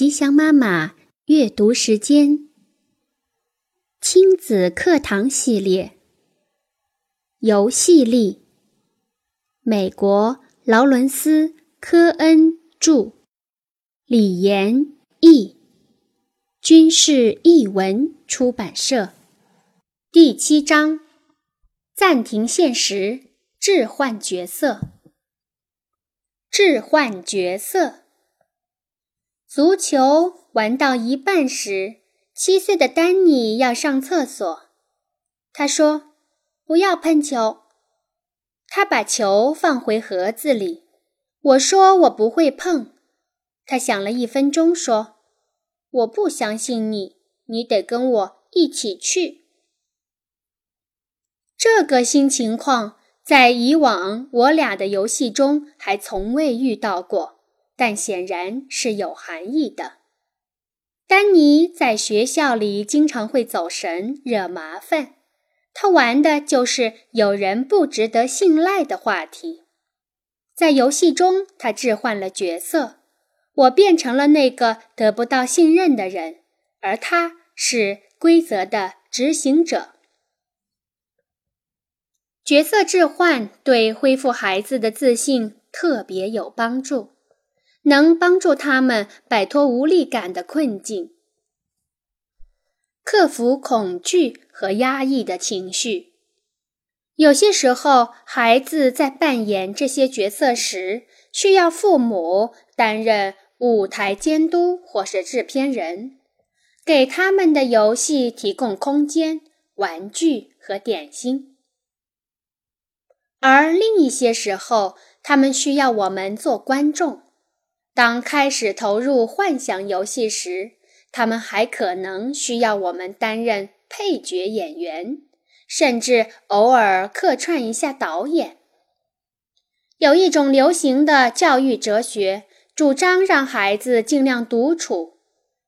吉祥妈妈阅读时间，亲子课堂系列，游戏力。美国劳伦斯·科恩著，李延译，军事译文出版社。第七章：暂停现实，置换角色。置换角色。足球玩到一半时，七岁的丹尼要上厕所。他说：“不要碰球。”他把球放回盒子里。我说：“我不会碰。”他想了一分钟，说：“我不相信你，你得跟我一起去。”这个新情况在以往我俩的游戏中还从未遇到过。但显然是有含义的。丹尼在学校里经常会走神、惹麻烦。他玩的就是有人不值得信赖的话题。在游戏中，他置换了角色，我变成了那个得不到信任的人，而他是规则的执行者。角色置换对恢复孩子的自信特别有帮助。能帮助他们摆脱无力感的困境，克服恐惧和压抑的情绪。有些时候，孩子在扮演这些角色时，需要父母担任舞台监督或是制片人，给他们的游戏提供空间、玩具和点心；而另一些时候，他们需要我们做观众。当开始投入幻想游戏时，他们还可能需要我们担任配角演员，甚至偶尔客串一下导演。有一种流行的教育哲学主张让孩子尽量独处，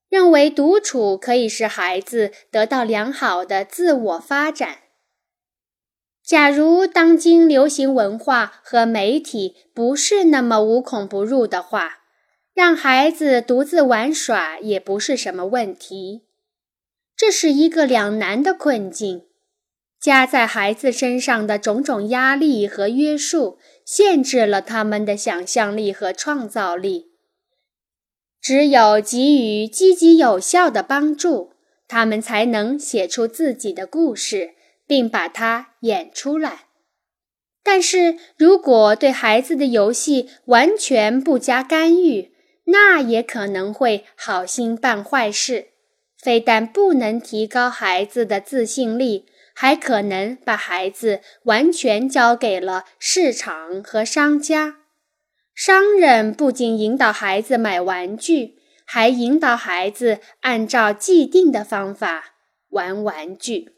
认为独处可以使孩子得到良好的自我发展。假如当今流行文化和媒体不是那么无孔不入的话，让孩子独自玩耍也不是什么问题，这是一个两难的困境。加在孩子身上的种种压力和约束，限制了他们的想象力和创造力。只有给予积极有效的帮助，他们才能写出自己的故事，并把它演出来。但是如果对孩子的游戏完全不加干预，那也可能会好心办坏事，非但不能提高孩子的自信力，还可能把孩子完全交给了市场和商家。商人不仅引导孩子买玩具，还引导孩子按照既定的方法玩玩具。